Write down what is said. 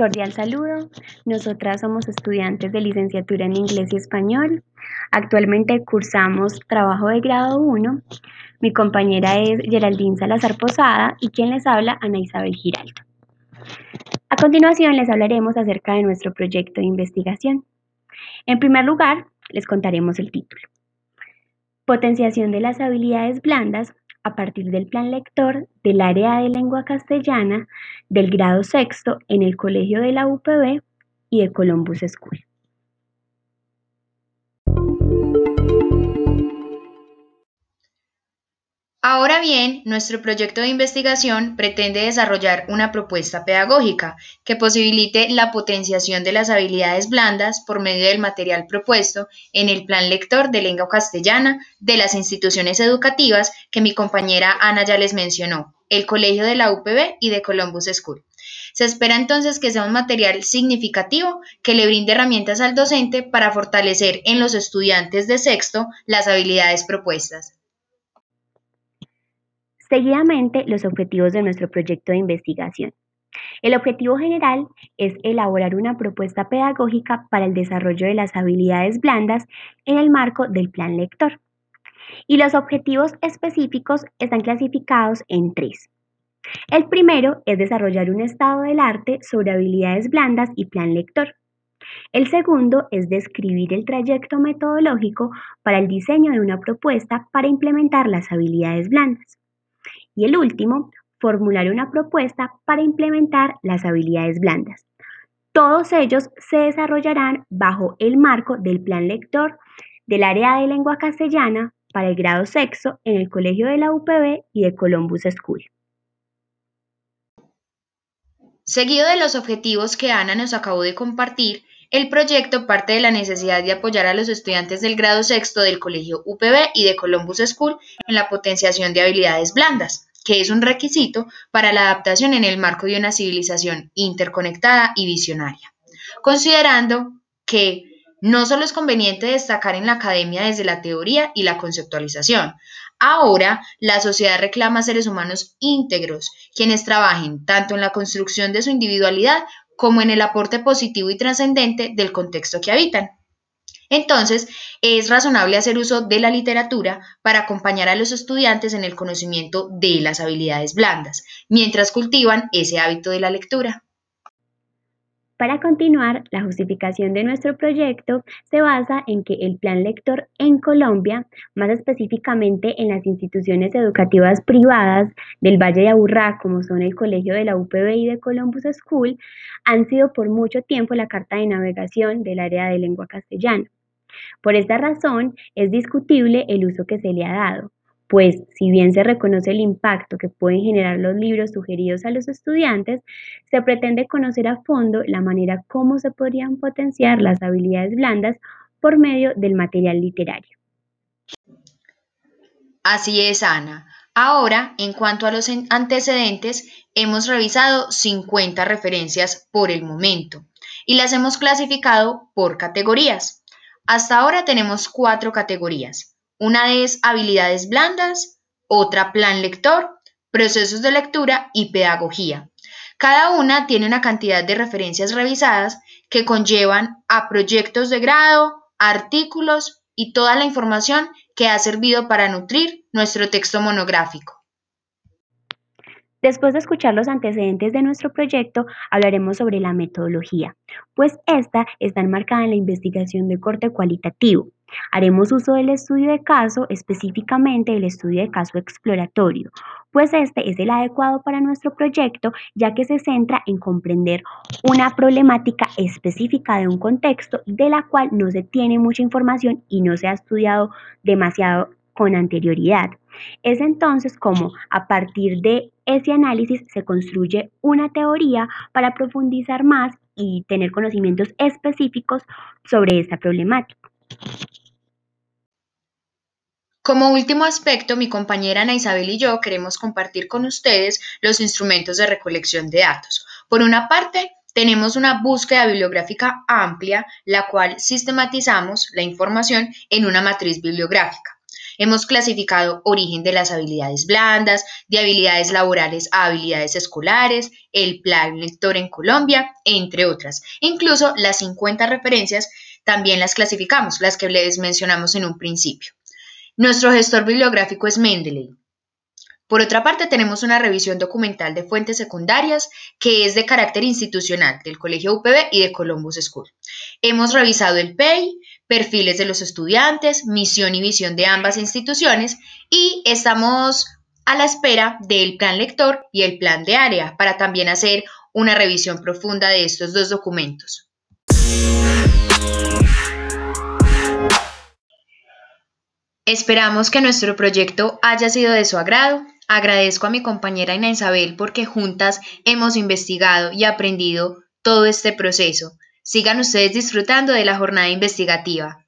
Cordial saludo. Nosotras somos estudiantes de licenciatura en inglés y español. Actualmente cursamos trabajo de grado 1. Mi compañera es Geraldine Salazar Posada y quien les habla, Ana Isabel Giraldo. A continuación les hablaremos acerca de nuestro proyecto de investigación. En primer lugar, les contaremos el título. Potenciación de las habilidades blandas a partir del plan lector del área de lengua castellana del grado sexto en el Colegio de la UPB y de Columbus School. Bien, nuestro proyecto de investigación pretende desarrollar una propuesta pedagógica que posibilite la potenciación de las habilidades blandas por medio del material propuesto en el plan lector de lengua castellana de las instituciones educativas que mi compañera Ana ya les mencionó, el Colegio de la UPB y de Columbus School. Se espera entonces que sea un material significativo que le brinde herramientas al docente para fortalecer en los estudiantes de sexto las habilidades propuestas. Seguidamente, los objetivos de nuestro proyecto de investigación. El objetivo general es elaborar una propuesta pedagógica para el desarrollo de las habilidades blandas en el marco del plan lector. Y los objetivos específicos están clasificados en tres. El primero es desarrollar un estado del arte sobre habilidades blandas y plan lector. El segundo es describir el trayecto metodológico para el diseño de una propuesta para implementar las habilidades blandas. Y el último, formular una propuesta para implementar las habilidades blandas. Todos ellos se desarrollarán bajo el marco del plan lector del área de lengua castellana para el grado sexto en el Colegio de la UPB y de Columbus School. Seguido de los objetivos que Ana nos acabó de compartir, el proyecto parte de la necesidad de apoyar a los estudiantes del grado sexto del Colegio UPB y de Columbus School en la potenciación de habilidades blandas que es un requisito para la adaptación en el marco de una civilización interconectada y visionaria. Considerando que no solo es conveniente destacar en la academia desde la teoría y la conceptualización, ahora la sociedad reclama seres humanos íntegros, quienes trabajen tanto en la construcción de su individualidad como en el aporte positivo y trascendente del contexto que habitan. Entonces, es razonable hacer uso de la literatura para acompañar a los estudiantes en el conocimiento de las habilidades blandas, mientras cultivan ese hábito de la lectura. Para continuar, la justificación de nuestro proyecto se basa en que el plan lector en Colombia, más específicamente en las instituciones educativas privadas del Valle de Aburrá, como son el Colegio de la UPB y de Columbus School, han sido por mucho tiempo la carta de navegación del área de lengua castellana. Por esta razón, es discutible el uso que se le ha dado, pues si bien se reconoce el impacto que pueden generar los libros sugeridos a los estudiantes, se pretende conocer a fondo la manera como se podrían potenciar las habilidades blandas por medio del material literario. Así es, Ana. Ahora, en cuanto a los antecedentes, hemos revisado 50 referencias por el momento y las hemos clasificado por categorías. Hasta ahora tenemos cuatro categorías. Una es habilidades blandas, otra plan lector, procesos de lectura y pedagogía. Cada una tiene una cantidad de referencias revisadas que conllevan a proyectos de grado, artículos y toda la información que ha servido para nutrir nuestro texto monográfico. Después de escuchar los antecedentes de nuestro proyecto, hablaremos sobre la metodología, pues esta está enmarcada en la investigación de corte cualitativo. Haremos uso del estudio de caso, específicamente el estudio de caso exploratorio, pues este es el adecuado para nuestro proyecto ya que se centra en comprender una problemática específica de un contexto de la cual no se tiene mucha información y no se ha estudiado demasiado con anterioridad. Es entonces como a partir de ese análisis se construye una teoría para profundizar más y tener conocimientos específicos sobre esta problemática. Como último aspecto, mi compañera Ana Isabel y yo queremos compartir con ustedes los instrumentos de recolección de datos. Por una parte, tenemos una búsqueda bibliográfica amplia, la cual sistematizamos la información en una matriz bibliográfica. Hemos clasificado origen de las habilidades blandas, de habilidades laborales a habilidades escolares, el plan lector en Colombia, entre otras. Incluso las 50 referencias también las clasificamos, las que les mencionamos en un principio. Nuestro gestor bibliográfico es Mendeley. Por otra parte, tenemos una revisión documental de fuentes secundarias que es de carácter institucional del Colegio UPB y de Columbus School. Hemos revisado el PEI, perfiles de los estudiantes, misión y visión de ambas instituciones y estamos a la espera del plan lector y el plan de área para también hacer una revisión profunda de estos dos documentos. Esperamos que nuestro proyecto haya sido de su agrado. Agradezco a mi compañera Ina Isabel porque juntas hemos investigado y aprendido todo este proceso. Sigan ustedes disfrutando de la jornada investigativa.